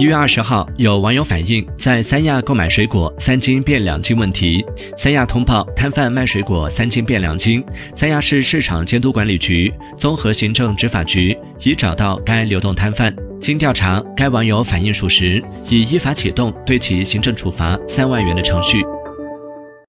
一月二十号有网友反映在三亚购买水果三斤变两斤问题。三亚通报摊贩卖水果三斤变两斤。三亚市市场监督管理局综合行政执法局已找到该流动摊贩。经调查该网友反映属实已依法启动对其行政处罚三万元的程序。